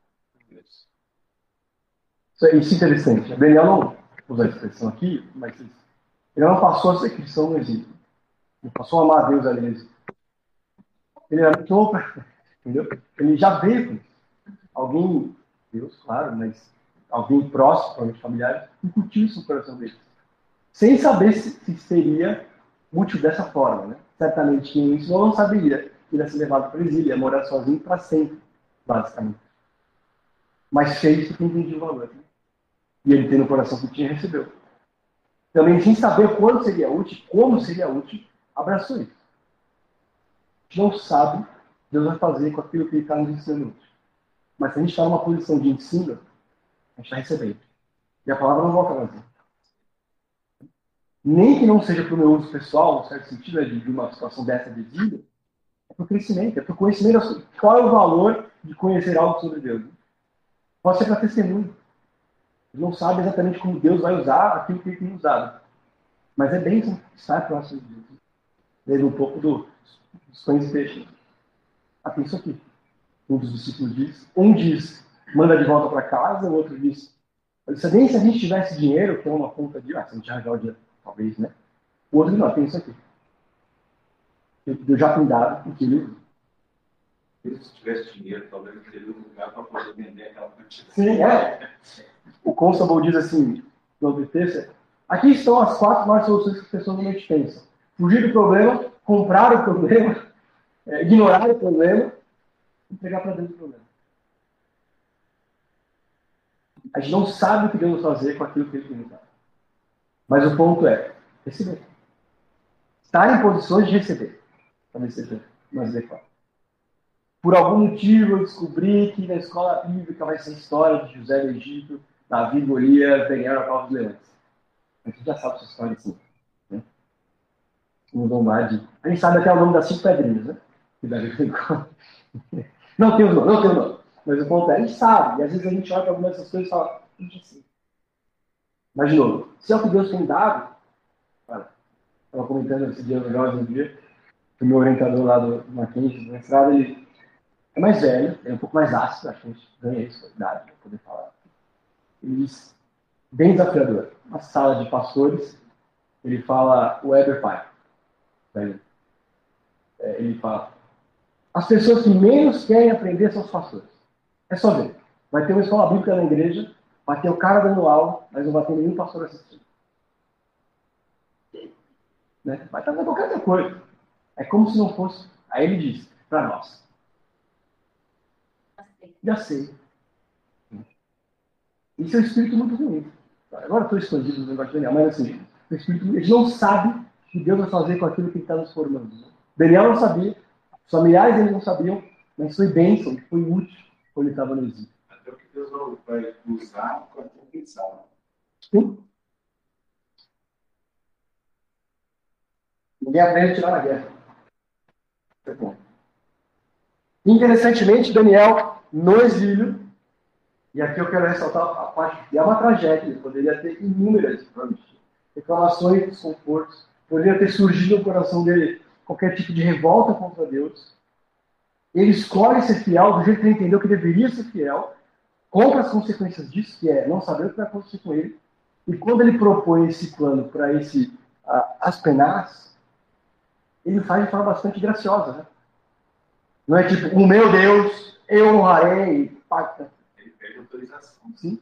Isso é, isso é interessante. Daniel não vou usar a expressão aqui, mas ele não passou a ser cristão no exílio. Ele passou a amar a Deus ali no exílio. Ele era muito bom, entendeu? Ele já veio. Alguém, Deus, claro, mas alguém próximo, provavelmente familiar, incutiu isso no coração dele. Sem saber se, se seria útil dessa forma, né? Certamente quem ensinou não saberia que ia ser levado para o exílio, ia morar sozinho para sempre, basicamente. Mas fez porque entendia o valor. Né? E ele tem no coração que tinha recebeu. Também, sem saber quando seria útil, como seria útil, abraçou isso. A gente não sabe Deus vai fazer com aquilo que ele está nos ensinando. Mas se a gente está numa posição de ensino, a gente está recebendo. E a palavra não volta vazia. Nem que não seja para o meu uso pessoal, no certo sentido, né, de uma situação dessa de vida, é para o crescimento, é para o conhecimento. Qual é o valor de conhecer algo sobre Deus? Pode ser para testemunho não sabe exatamente como Deus vai usar aquilo que ele tem usado. Mas é bem estar próximo de Deus. Lendo um pouco do, dos pães e peixes. Ah, tem isso aqui. Um dos discípulos diz. Um diz, manda de volta para casa, o outro diz, nem se a gente tivesse dinheiro, que é uma conta de, ah, se a gente arranjar o dinheiro, talvez, né? O outro não, tem isso aqui. Eu já tenho dado o que ele. Se tivesse dinheiro, talvez ele teria um lugar para poder vender aquela quantidade. Sim, é o Constable diz assim, no texto, aqui estão as quatro maiores soluções que as pessoas normalmente pensam. Fugir do problema, comprar o problema, é, ignorar o problema e pegar para dentro do problema. A gente não sabe o que devemos fazer com aquilo que ele tem Mas o ponto é receber. Estar em posições de receber. Talvez seja mais adequado. Por algum motivo eu descobri que na escola bíblica vai ser história de José do Egito Davi, Golias, Daniel a prova dos leões. A gente já sabe essa história assim. Né? Lombardi. A gente sabe até o nome das cinco pedrinhas, né? Que Davi Não tem o nome, não tem o nome. Mas o ponto é, a gente sabe. E às vezes a gente olha para algumas dessas coisas e fala, gente assim. Mas, de novo, se é o que Deus tem dado, estava comentando esse dia no Jovem dia, o meu orientador lá do Mackenzie, do mestrado, ele é mais velho, é um pouco mais ácido, acho que a gente ganha isso, idade, para poder falar ele diz, bem desafiador. Uma sala de pastores, ele fala Weber Pai. É, ele fala, as pessoas que menos querem aprender são os pastores. É só ver. Vai ter uma escola bíblica na igreja, vai ter o cara dando aula, mas não vai ter nenhum pastor assistindo. Né? Vai estar qualquer outra coisa. É como se não fosse. Aí ele diz, para nós. Já sei. Isso é um espírito muito ruim. Agora estou escondido no negócio de Daniel, mas assim, o espírito, a gente não sabe o que Deus vai fazer com aquilo que está nos formando. Daniel não sabia, os familiares eles não sabiam, mas foi bênção, foi útil quando ele estava no exílio. Até que Deus vai usar para compensar. Sim. Ninguém aprende a tirar na guerra. Interessantemente, Daniel, no exílio, e aqui eu quero ressaltar a parte que é uma tragédia, poderia ter inúmeras reclamações, desconfortos, poderia ter surgido no coração dele qualquer tipo de revolta contra Deus. Ele escolhe ser fiel do jeito que ele entendeu que deveria ser fiel, contra as consequências disso, que é não saber o que vai acontecer com ele. E quando ele propõe esse plano para esse uh, Aspenaz, ele faz de forma bastante graciosa. Né? Não é tipo, o meu Deus, eu honrarei, pacta autorização. Sim.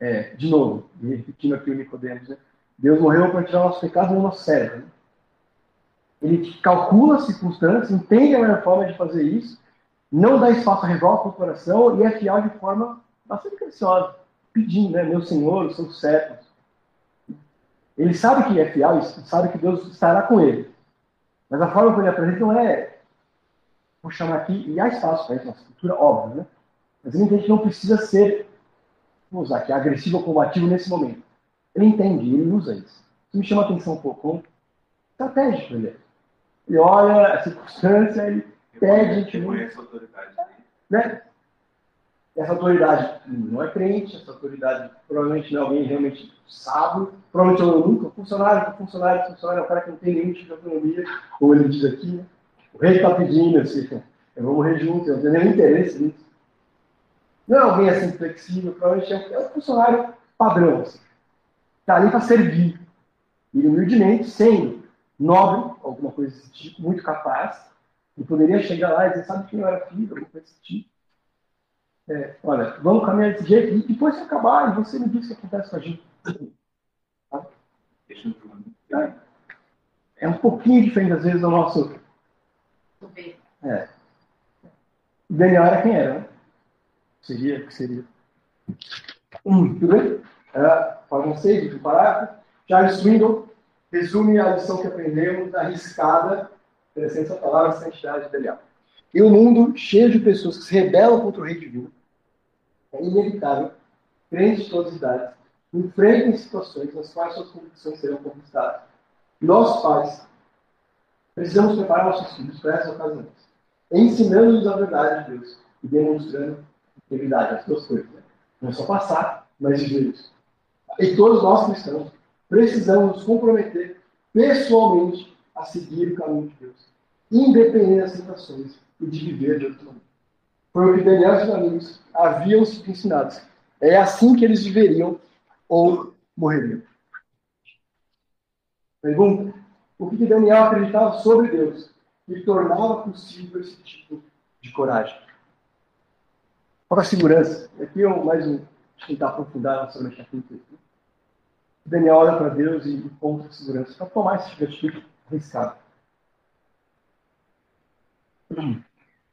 É, de novo, repetindo aqui o Nicodemos, né? Deus morreu para tirar nossos pecados do nosso cérebro. Né? Ele calcula as circunstâncias, entende a melhor forma de fazer isso, não dá espaço a revolta no coração e é fiel de forma bastante graciosa, pedindo, né? Meu Senhor, os seus servos. Ele sabe que é fiel sabe que Deus estará com ele. Mas a forma como ele apresenta não é, vou chamar aqui, e há espaço para isso na escritura, óbvio, né? Mas ele entende que não precisa ser, vou usar aqui, agressivo ou combativo nesse momento. Ele entende, ele usa isso. Isso me chama a atenção um pouco. Estratégico ele é. Ele olha a circunstância, ele pede, a gente Reconhece a autoridade dele. né? Essa autoridade não é crente, essa autoridade provavelmente não é alguém realmente sábio, provavelmente eu nunca, funcionário, funcionário, funcionário é um cara que não tem nenhum tipo de autonomia, como ele diz aqui, né? O rei está pedindo, assim, eu vou morrer junto, eu não tenho nenhum interesse nisso. Não é alguém assim flexível, provavelmente é, é um funcionário padrão, assim. Está ali para servir. E humildemente, sendo nobre, alguma coisa desse tipo, muito capaz, e poderia chegar lá e dizer, sabe que eu era filho, alguma coisa desse tipo. É, olha, vamos caminhar desse jeito, e depois que acabar, você me diz o que acontece com a gente. Tá? Eu É, é um pouquinho diferente, às vezes, do nosso. É. O Daniel era quem era, né? Seria, o que seria? Hum, tudo bem? É, página 6, último parágrafo. Charles Swindoll resume a lição que aprendemos da arriscada, interessante essa palavra, santidade de Daniel. Em um mundo cheio de pessoas que se rebelam contra o rei divino, é inevitável, crentes de todas as idades, enfrentem situações nas quais suas convicções serão conquistadas. Nós, pais, precisamos preparar nossos filhos para essas ocasiões, ensinando-lhes a verdade de Deus e demonstrando integridade, as duas coisas. Né? Não é só passar, mas viver isso. E todos nós cristãos precisamos nos comprometer pessoalmente a seguir o caminho de Deus, independente das tentações e de viver de modo. Foi o que Daniel e seus amigos haviam sido ensinados. É assim que eles viveriam ou morreriam. Pergunta: o que Daniel acreditava sobre Deus que tornava possível esse tipo de coragem? Qual a segurança? Aqui é mais um, tentar aprofundar nossa mente aqui. Daniel olha para Deus e encontra segurança para tomar esse tipo de atitude arriscada.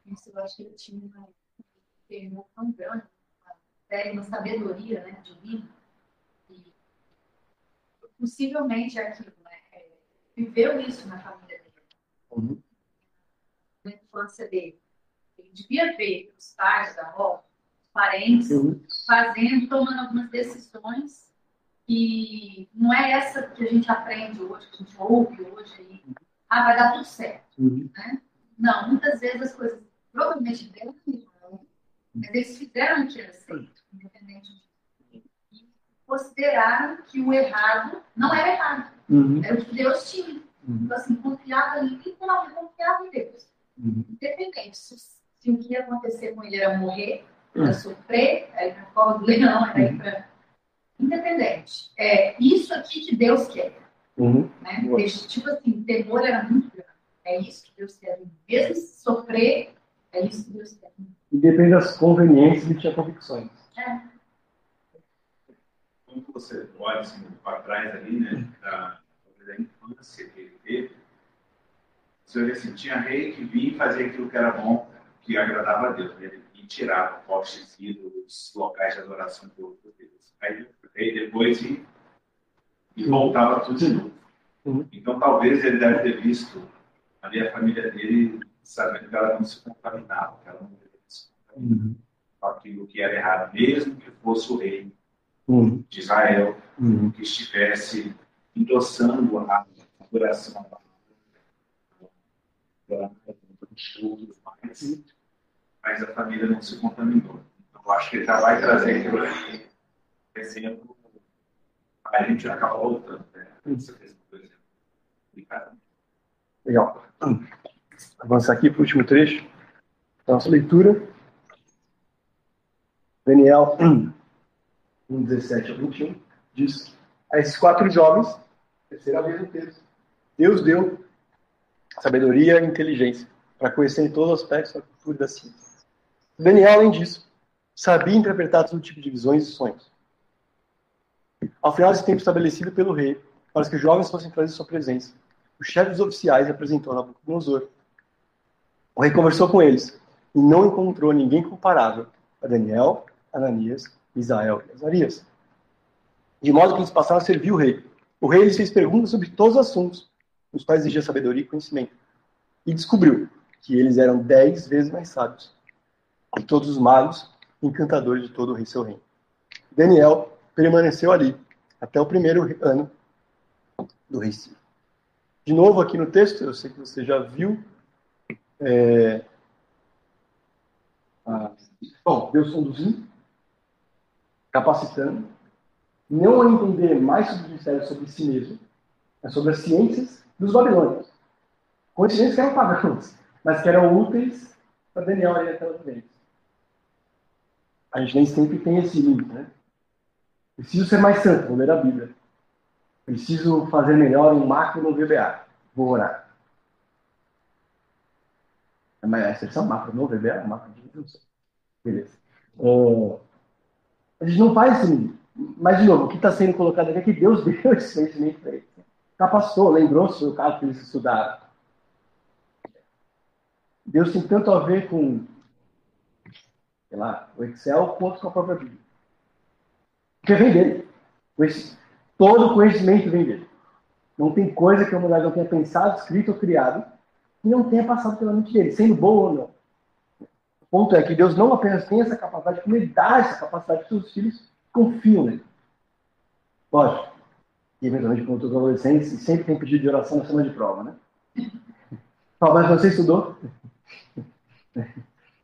Isso, eu acho que ele tinha uma termo tão grande, uma sabedoria né, divina, e possivelmente aquilo, né, é, viveu isso na família dele, Uhum. na infância dele. Ele devia ver os pais, da avó, os parentes, Uhum. fazendo, tomando algumas decisões que não é essa que a gente aprende hoje, que a gente ouve hoje aí. Ah, vai dar tudo certo. Uhum. Não, muitas vezes as coisas provavelmente deram errado, mas eles fizeram o que era certo, independente disso. E consideraram que o errado não era errado, Uhum. era o que Deus tinha. Uhum. Então, assim, confiava literalmente, confiava em Deus. Uhum. Independente se, se o que ia acontecer com ele era morrer, era sofrer, era ir para a cova do leão, era ir para. Independente. É isso aqui que Deus quer. Uhum. Né? Tipo assim, o temor era muito grande. É isso que Deus quer. Mesmo se sofrer, é isso que Deus quer. Independente das conveniências, ele tinha convicções. É. quando você olha assim, para trás ali, né, da, da infância que ele teve, você vê assim, tinha rei que vinha e fazia aquilo que era bom, que agradava a Deus, né? e tirava postes ídolos, locais de adoração de outros deuses. Aí rei depois ia e voltava tudo de novo. Uhum. Então talvez ele deve ter visto ali a família dele, sabendo que ela não se contaminava, que ela não deveria se contaminar Uhum. com aquilo que era errado, mesmo que fosse o rei Uhum. de Israel, Uhum. que estivesse endossando a adoração à palavra, mas, mas a família não se contaminou. Então, eu acho que ele já vai trazer aquilo ali, exemplo, a gente acaba voltando. Né? Essa questão, por exemplo, complicada. Legal. Avançar aqui para o último trecho da nossa leitura. Daniel hum, 1, 17 a 21 diz: A esses quatro jovens, terceira vez no texto, Deus deu sabedoria e inteligência para conhecer em todos os aspectos da cultura e da ciência. Daniel, além disso, sabia interpretar todo tipo de visões e sonhos. Ao final desse tempo estabelecido pelo rei, para que os jovens fossem trazer sua presença, o chefe dos oficiais apresentou a Nabucodonosor. O rei conversou com eles e não encontrou ninguém comparável a Daniel, Ananias, Isael e Azarias. De modo que eles passaram a servir o rei. O rei lhes fez perguntas sobre todos os assuntos, nos quais exigia sabedoria e conhecimento. E descobriu que eles eram dez vezes mais sábios que todos os magos encantadores de todo o rei seu reino. Daniel permaneceu ali até o primeiro ano do rei Ciro. De novo, aqui no texto, eu sei que você já viu. É... Ah, bom, Deus conduzindo, capacitando, não a entender mais sobre o mistério sobre si mesmo, mas sobre as ciências dos babilônios. Continentes que eram pagãos, mas que eram úteis para Daniel orientar os mentes. A gente nem sempre tem esse limite, né? Preciso ser mais santo, vou ler a Bíblia. Preciso fazer melhor um macro no VBA. Vou orar. Mas a exceção macro no VBA, macro de não sei. Beleza. É, a gente não faz assim. Mas, de novo, o que está sendo colocado aqui é que Deus deu esse conhecimento para eles. Capacitou, lembrou-se do caso que eles estudaram. Deus tem tanto a ver com, sei lá, o Excel quanto com a própria Bíblia. Porque vem dele. Todo conhecimento vem dele. Não tem coisa que a humanidade não tenha pensado, escrito ou criado que não tenha passado pela mente dele, sendo bom ou não. O ponto é que Deus não apenas tem essa capacidade, como ele dá essa capacidade para os seus filhos confiam nele. Lógico. E eventualmente, como todos os adolescentes, sempre tem pedido de oração na semana de prova, né? Mas você estudou?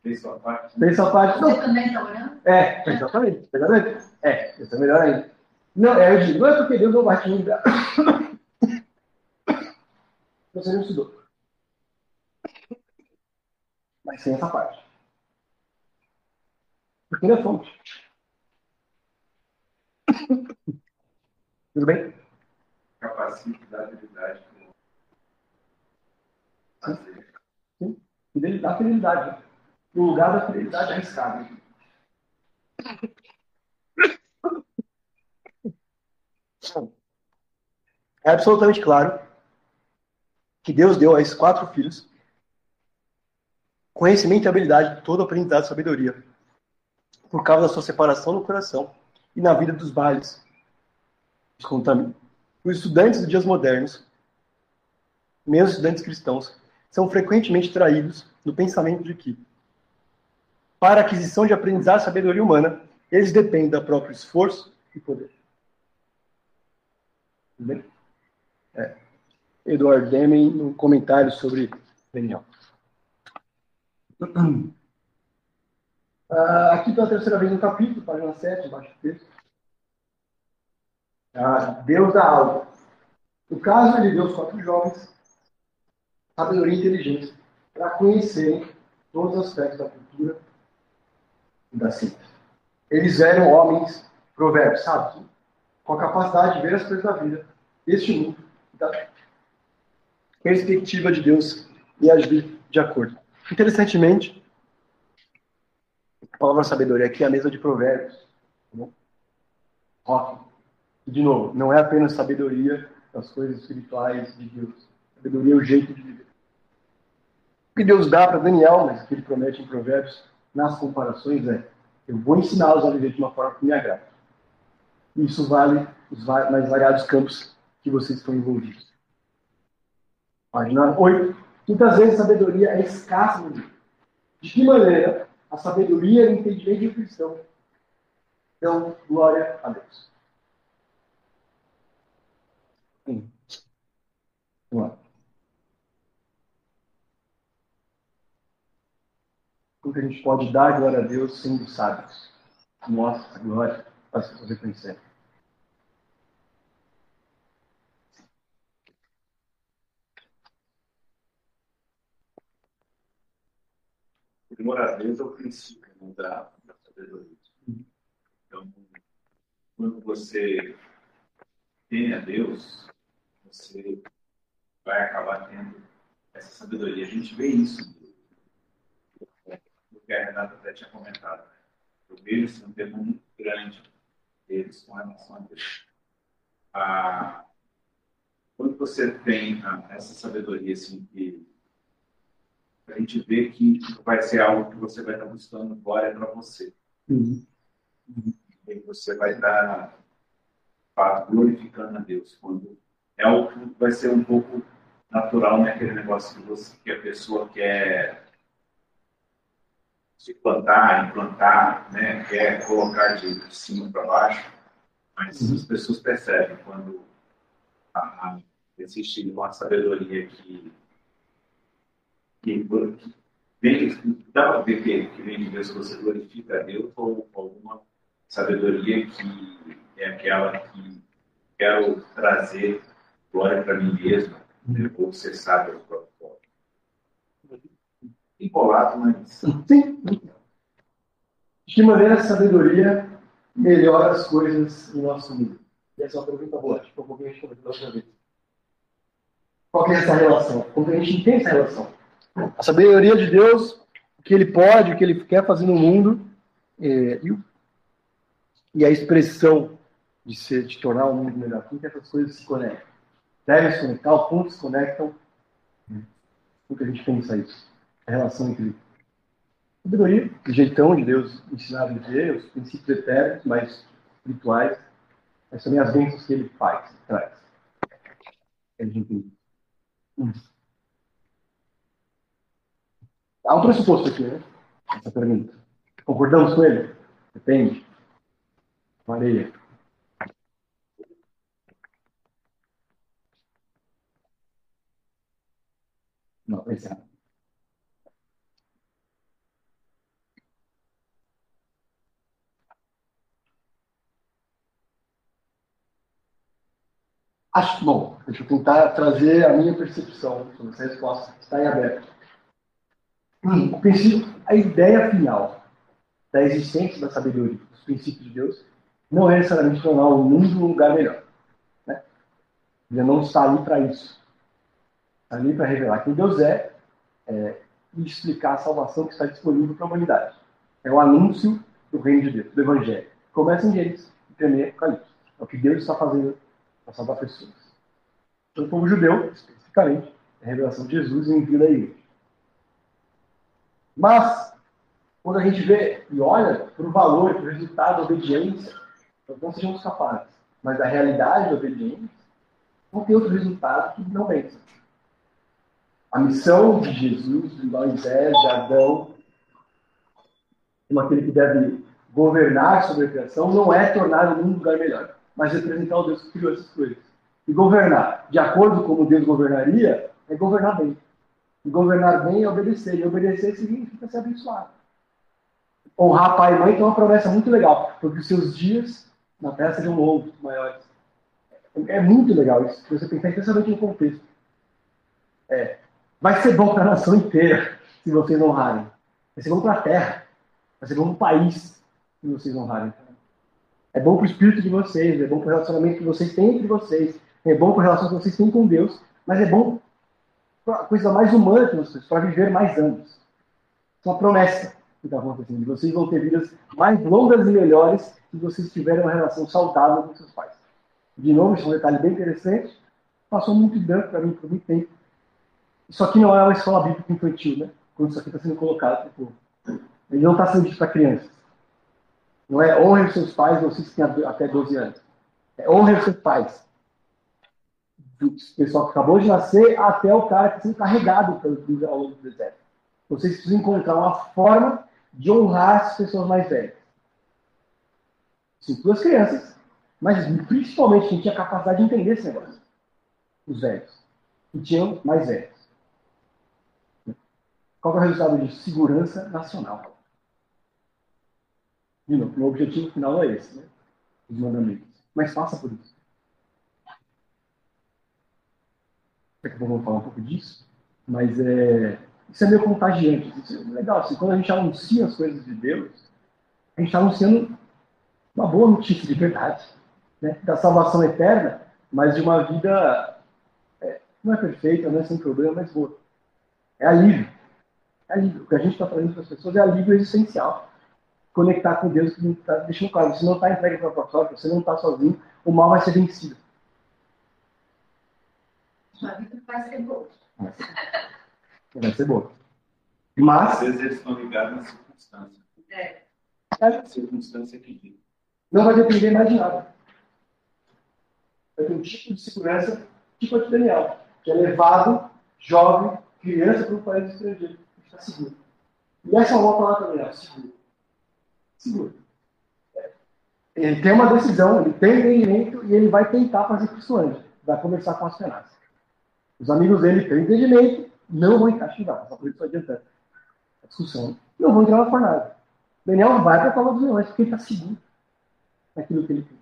Fez sua parte. Fez sua parte. Você também está orando? É, exatamente. exatamente. É, isso é melhor ainda. Não, é, eu digo, não é porque Deus não vai te julgar. Você não estudou. Mas sem essa parte. Porque ele é fonte. Tudo bem? Capacita da habilidade. Sim. Sim. Fidelidade, fidelidade. No lugar da fidelidade arriscada. É absolutamente claro que Deus deu a esses quatro filhos conhecimento e habilidade de todo aprendizado e sabedoria, por causa da sua separação no coração e na vida dos bailes. Os estudantes dos dias modernos, mesmo estudantes cristãos, são frequentemente traídos no pensamento de que, para a aquisição de aprendizado e sabedoria humana, eles dependem do próprio esforço e poder. Tudo bem? É. Edward Deming, no comentário sobre Daniel. Uh, aqui pela terceira vez no capítulo, página 7, embaixo do texto. Uh, Deus dá algo. No caso, ele deu os quatro jovens sabedoria e inteligência para conhecerem todos os aspectos da cultura e da ciência. Eles eram homens provérbios, sábios, com a capacidade de ver as coisas da vida, deste mundo, da perspectiva de Deus e agir de acordo. Interessantemente, a palavra sabedoria aqui é a mesa de provérbios. Tá Rock. De novo, não é apenas sabedoria das coisas espirituais de Deus. Sabedoria é o jeito de viver. O que Deus dá para Daniel, mas que ele promete em Provérbios, nas comparações, é: eu vou ensiná-los a viver de uma forma que me agrade. Isso vale os mais variados campos que vocês estão envolvidos. Página 8. Muitas vezes a sabedoria é escassa no mundo. De que maneira a sabedoria e o entendimento do cristão dão glória a Deus? Sim. Vamos lá. Como que a gente pode dar glória a Deus sendo sábios? Mostra a glória para se poder conhecer. Temor a Deus é o princípio né, da, da sabedoria. Então, quando você tem a Deus, você vai acabar tendo essa sabedoria. A gente vê isso no que a Renata até tinha comentado. Eu vejo isso um tema muito grande deles com relação a Deus. Ah, quando você tem ah, essa sabedoria assim, que a gente vê que vai ser algo que você vai estar buscando glória para você. Uhum. E você vai estar glorificando a Deus. Quando é algo que vai ser um pouco natural, né? Aquele negócio que, você, que a pessoa quer se plantar, implantar, né? Quer colocar de cima para baixo. Mas uhum. as pessoas percebem quando a, a, existe uma sabedoria que, que, que vem, dá para ver que, que vem de Deus, você glorifica a Deus, ou alguma sabedoria que é aquela que quero trazer glória para mim mesmo, ou ser sábio ao próprio corpo. Empolado, mas. Sim. De que maneira a sabedoria melhora as coisas em nosso mundo? E essa é uma pergunta boa, que um pouquinho a gente comentou outra vez. Qual é essa relação? Como a gente entende essa relação? A sabedoria de Deus, o que ele pode, o que ele quer fazer no mundo, é, e, e, a expressão de, ser, de tornar o mundo melhor. Como que essas coisas se conectam? Devem se conectar, o ponto se conectam. Como que a gente pensa isso? A relação entre sabedoria, o jeitão de Deus ensinar a viver, os princípios eternos, mais espirituais, mas também as bênçãos que ele faz, traz. A gente hum. Há um pressuposto aqui, né? Essa pergunta. Concordamos com ele? Depende. Maria. Não, esse é. Acho, bom, deixa eu tentar trazer a minha percepção sobre essa resposta. Está em aberto. O princípio, a ideia final da existência da sabedoria, dos princípios de Deus, não é necessariamente tornar o mundo um lugar melhor. Né? Ele não está ali para isso. Está ali para revelar quem Deus é, é, e explicar a salvação que está disponível para a humanidade. É o anúncio do reino de Deus, do Evangelho. Começa em Gênesis e termina em Apocalipse. É o que Deus está fazendo para salvar pessoas. Então, o povo judeu, especificamente, é a revelação de Jesus e o envio da igreja. Mas, quando a gente vê e olha para o valor, para o resultado da obediência, nós não sejamos capazes, mas a realidade da obediência, não tem outro resultado que não vença. A missão de Jesus, de Moisés, de Adão, como aquele que deve governar sobre a criação, não é tornar o mundo um lugar melhor mas representar o Deus que criou essas coisas. E governar de acordo com como Deus governaria é governar bem. E governar bem é obedecer. E obedecer significa ser abençoado. Honrar pai e mãe tem uma promessa muito legal, porque os seus dias na terra sejam longos, maiores. É muito legal isso, se você pensar intensamente no contexto. É, vai ser bom para a nação inteira se vocês honrarem. Vai ser bom para a terra. Vai ser bom para o país se vocês honrarem. É bom para o espírito de vocês, é bom para o relacionamento que vocês têm entre vocês, é bom para a relação que vocês têm com Deus, mas é bom a coisa mais humana que vocês, para viver mais anos. É uma promessa que está acontecendo. Vocês vão ter vidas mais longas e melhores se vocês tiverem uma relação saudável com seus pais. De novo, isso é um detalhe bem interessante. Passou muito branco para mim por muito tempo. Isso aqui não é uma escola bíblica infantil, né? Quando isso aqui está sendo colocado para o povo. Ele não está sendo dito para crianças. Não é honre os seus pais, vocês têm até 12 anos. É honre os seus pais. Pessoal que acabou de nascer até o cara que está sendo carregado pelo ao longo do deserto. Vocês precisam encontrar uma forma de honrar as pessoas mais velhas. Sim, duas crianças, mas principalmente quem tinha capacidade de entender esse negócio. Os velhos. Que tinham mais velhos. Qual é o resultado disso? Segurança nacional. De novo, o objetivo final é esse, né? Os mandamentos. Mas passa por isso. Daqui a pouco falar um pouco disso. Mas é, isso é meio contagiante. Isso é legal. Assim, quando a gente anuncia as coisas de Deus, a gente está anunciando uma boa notícia de verdade. Né? Da salvação eterna, mas de uma vida é, não é perfeita, não é sem problema, mas boa. É alívio. É alívio. O que a gente está trazendo para as pessoas é alívio existencial conectar com Deus que está deixando claro. Você não está entregue para a própria sorte, você não está sozinho, o mal vai ser vencido. Vai ser boa. Vai ser boa. Mas. Às vezes eles estão ligados na circunstância. É. É a circunstância que Não vai depender mais de nada. Vai ter um tipo de segurança, tipo a de Daniel, que é levado, jovem, criança para um país estrangeiro. Está seguro. E essa é uma palavra também, seguro seguro. Ele tem uma decisão, ele tem entendimento e ele vai tentar fazer isso antes. Vai conversar com as penas. Os amigos dele, pelo entendimento, não vão encaixar, só por isso adiantando a discussão, não vão entrar na fornalha. Daniel vai para a palavra dos leões porque ele está seguro naquilo que ele tem.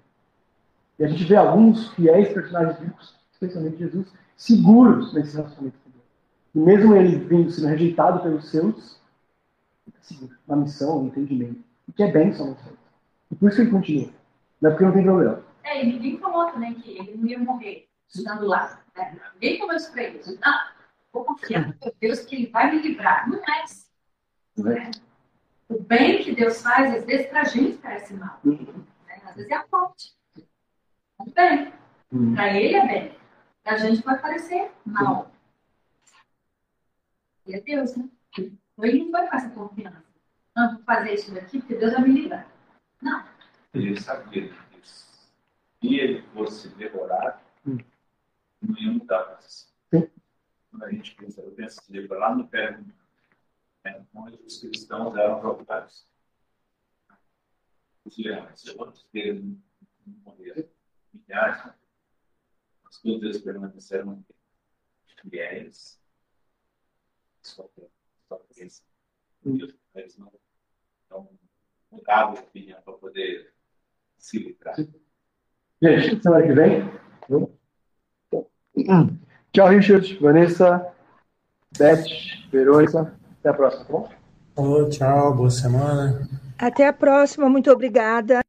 E a gente vê alguns fiéis personagens bíblicos, especialmente Jesus, seguros nesse relacionamento com Deus. E mesmo ele vindo sendo rejeitado pelos seus, ele está seguro na missão, no entendimento. E que é bênção no céu. E por isso ele continua. Não é porque não tem problema. É, e ninguém falou também que ele não ia morrer estando lá. Ninguém falou isso para ele. Não, vou confiar no meu Deus que ele vai me livrar. Não é isso. Né? O bem que Deus faz, às vezes, para a gente parece mal. Né? Às vezes é a morte. Tudo bem. Uhum. Para ele é bem. Para a gente pode parecer mal. E é Deus, né? Então ele não vai com essa confiança. Não, vou fazer isso daqui porque Deus vai me livrar. Não. Ele sabia que se ele fosse devorado, hum. Não ia mudar a posição. Quando a gente pensa, eu penso assim, lá no pé né, onde os cristãos eram procurados. Os leões, quantos deles morreram? Milhares. Mas todos eles permaneceram fiéis. Só que eles, eles não, não mudaram de opinião para poder se livrar. Gente, semana que vem. Tchau, Richard, Vanessa, Beth, Verônica. Até a próxima, tá bom? Oh, tchau, boa semana. Até a próxima, muito obrigada.